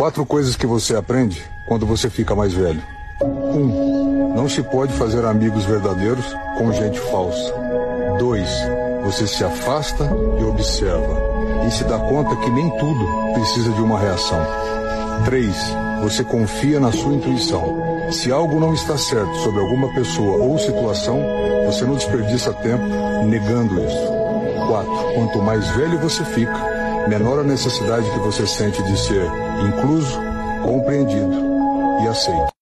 Quatro coisas que você aprende quando você fica mais velho. Um, não se pode fazer amigos verdadeiros com gente falsa. Dois, você se afasta e observa e se dá conta que nem tudo precisa de uma reação. Três, você confia na sua intuição. Se algo não está certo sobre alguma pessoa ou situação, você não desperdiça tempo negando isso. Quatro, quanto mais velho você fica, menor a necessidade que você sente de ser incluso, compreendido e aceito.